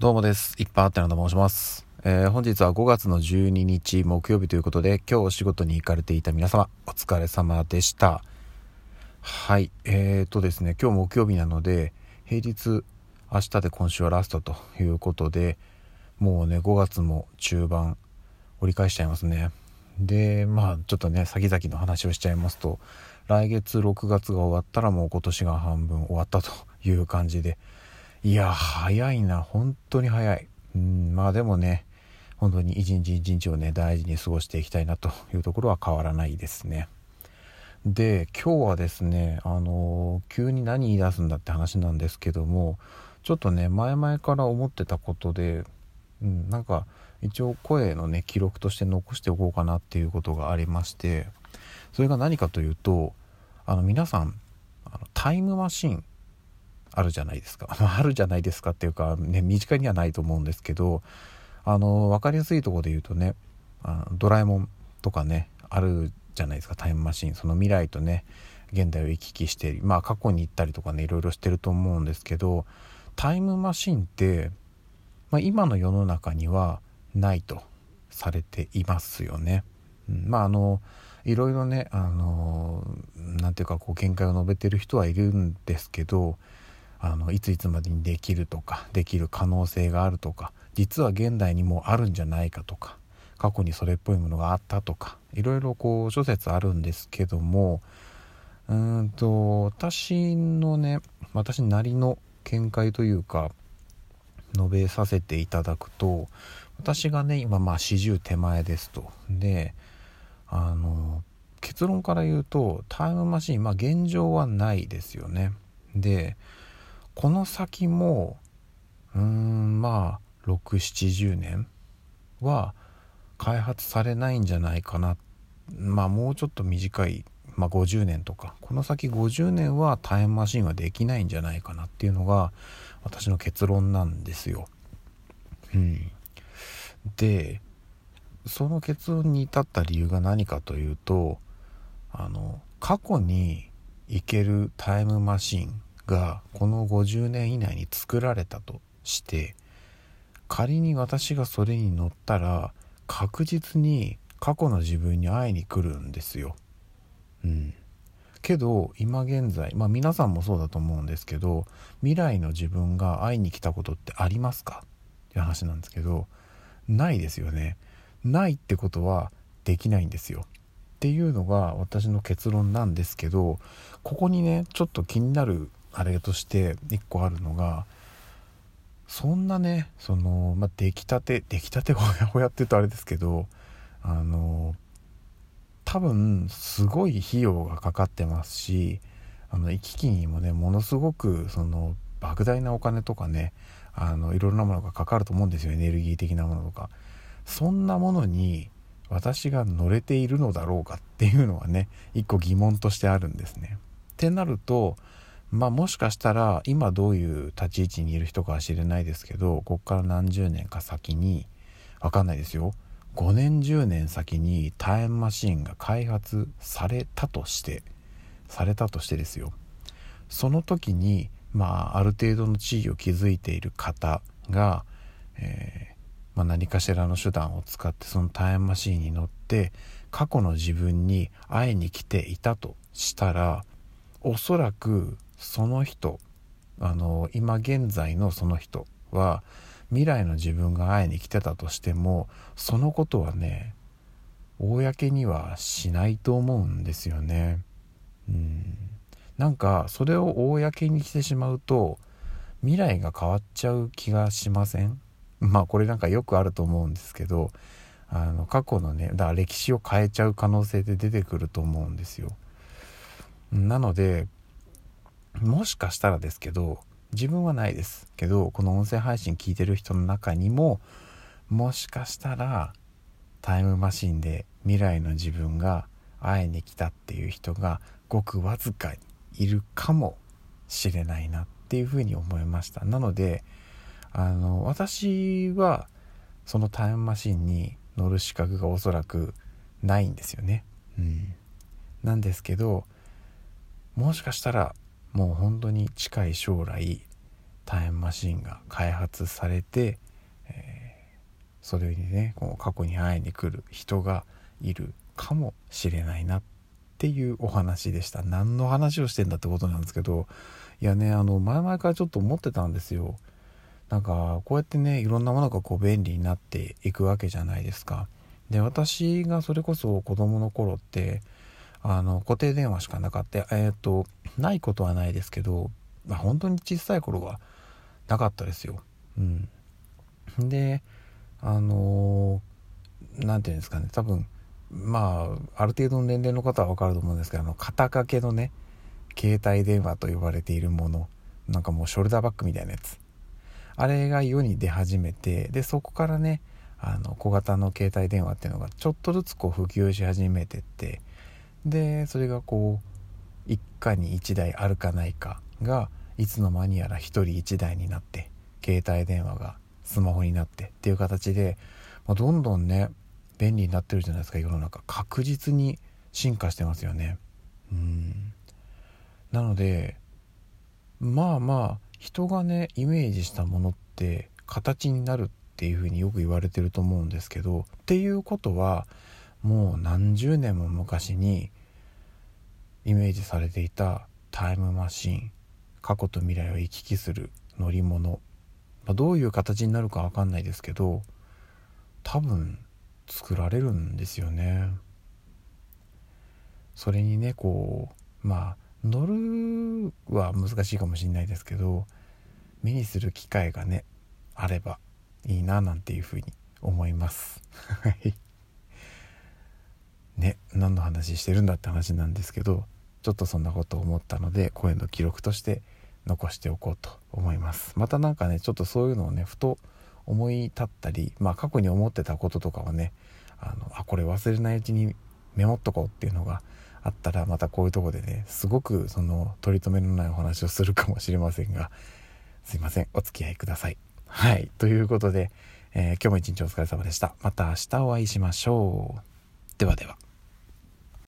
どうもです。いっぱいあってなと申します。えー本日は5月の12日木曜日ということで、今日お仕事に行かれていた皆様、お疲れ様でした。はい。えーとですね、今日木曜日なので、平日、明日で今週はラストということで、もうね、5月も中盤、折り返しちゃいますね。で、まあ、ちょっとね、先々の話をしちゃいますと、来月6月が終わったらもう今年が半分終わったという感じで、いや、早いな、本当に早い。うん、まあでもね、本当に一日一日をね、大事に過ごしていきたいなというところは変わらないですね。で、今日はですね、あの急に何言い出すんだって話なんですけども、ちょっとね、前々から思ってたことで、うん、なんか一応声のね、記録として残しておこうかなっていうことがありまして、それが何かというと、あの皆さん、あのタイムマシンあるじゃないですか。あるじゃないですかっていうか、ね、身近にはないと思うんですけど、あの、わかりやすいとこで言うとね、あドラえもんとかね、あるじゃないですか、タイムマシン。その未来とね、現代を行き来して、まあ過去に行ったりとかね、いろいろしてると思うんですけど、タイムマシンって、まあ、今の世の中にはないとされていますよね。うん、まああのいろいろねあのなんていうかこう見解を述べてる人はいるんですけどあのいついつまでにできるとかできる可能性があるとか実は現代にもあるんじゃないかとか過去にそれっぽいものがあったとかいろいろこう諸説あるんですけどもうんと私のね私なりの見解というか述べさせていただくと私がね今まあ40手前ですと。であの結論から言うとタイムマシンまあ現状はないですよね。でこの先もうーんまあ670年は開発されないんじゃないかな。まあもうちょっと短い、まあ、50年とか。この先50年はタイムマシンはできないんじゃないかなっていうのが私の結論なんですよ。うん、でその結論に至った理由が何かというとあの過去に行けるタイムマシンがこの50年以内に作られたとして仮に私がそれに乗ったら確実に過去の自分に会いに来るんですよ。うん、けど今現在まあ皆さんもそうだと思うんですけど未来の自分が会いに来たことってありますか？っていう話なんですけどないですよね。ないってことはできないんですよ。っていうのが私の結論なんですけどここにねちょっと気になるあれとして一個あるのがそんなねその、まあ、出来たて出来たて ほやほやって言うとあれですけどあの多分すごい費用がかかってますしあの行き来にもねものすごくその莫大なお金とかねあのいろんなものがかかると思うんですよエネルギー的なものとかそんなものに私が乗れているのだろうかっていうのはね一個疑問としてあるんですね。ってなるとまあもしかしたら今どういう立ち位置にいる人かは知れないですけどこっから何十年か先にわかんないですよ。5年10年先にタイムマシンが開発されたとしてされたとしてですよ。その時にまあある程度の地位を築いている方が、えーまあ、何かしらの手段を使ってそのタイムマシンに乗って過去の自分に会いに来ていたとしたらおそらくその人あの今現在のその人は未来の自分が会いに来てたとしてもそのことはね公にはしないと思うんですよね。うんなんかそれを公にしてしまうと未来が変わっちゃう気がしません？まあこれなんかよくあると思うんですけどあの過去のねだから歴史を変えちゃう可能性って出てくると思うんですよ。なのでもしかしたらですけど自分はないですけどこの音声配信聞いてる人の中にももしかしたらタイムマシンで未来の自分が会いに来たっていう人がごくわずかにいるかもしれないなっていうふうに思いました。なのであの私はそのタイムマシンに乗る資格がおそらくないんですよね。うん。なんですけどもしかしたらもう本当に近い将来タイムマシンが開発されて、えー、それにねこう過去に会いに来る人がいるかもしれないなっていうお話でした。何の話をしてんだってことなんですけどいやねあの前々からちょっと思ってたんですよ。なんかこうやってねいろんなものがこう便利になっていくわけじゃないですか。で私がそれこそ子供の頃ってあの固定電話しかなかった。えっ、ー、とないことはないですけど、まあ、本当に小さい頃はなかったですよ。うん。であの何て言うんですかね。多分まあある程度の年齢の方は分かると思うんですけどあの肩掛けのね携帯電話と呼ばれているものなんかもうショルダーバッグみたいなやつ。あれが世に出始めてでそこからねあの小型の携帯電話っていうのがちょっとずつこう普及し始めてってでそれがこう一家に1台あるかないかがいつの間にやら1人1台になって携帯電話がスマホになってっていう形で、まあ、どんどんね便利になってるじゃないですか世の中。確実に進化してますよね。うん。なのでまあまあ人がねイメージしたものって形になるっていうふうによく言われてると思うんですけどっていうことはもう何十年も昔にイメージされていたタイムマシン過去と未来を行き来する乗り物、まあ、どういう形になるか分かんないですけど多分作られるんですよね。それにねこうまあ乗るは難しいかもしれないですけど目にする機会がねあればいいななんていうふうに思いますはいね何の話してるんだって話なんですけどちょっとそんなことを思ったので声の記録として残しておこうと思います。また何かねちょっとそういうのをねふと思い立ったりまあ過去に思ってたこととかをねあのあこれ忘れないうちにメモっとこうっていうのがあったらまたこういうとこでねすごくその取り留めのないお話をするかもしれませんがすいません。お付き合いください。はい。ということで、えー、今日も一日お疲れ様でした。また明日お会いしましょう。ではでは。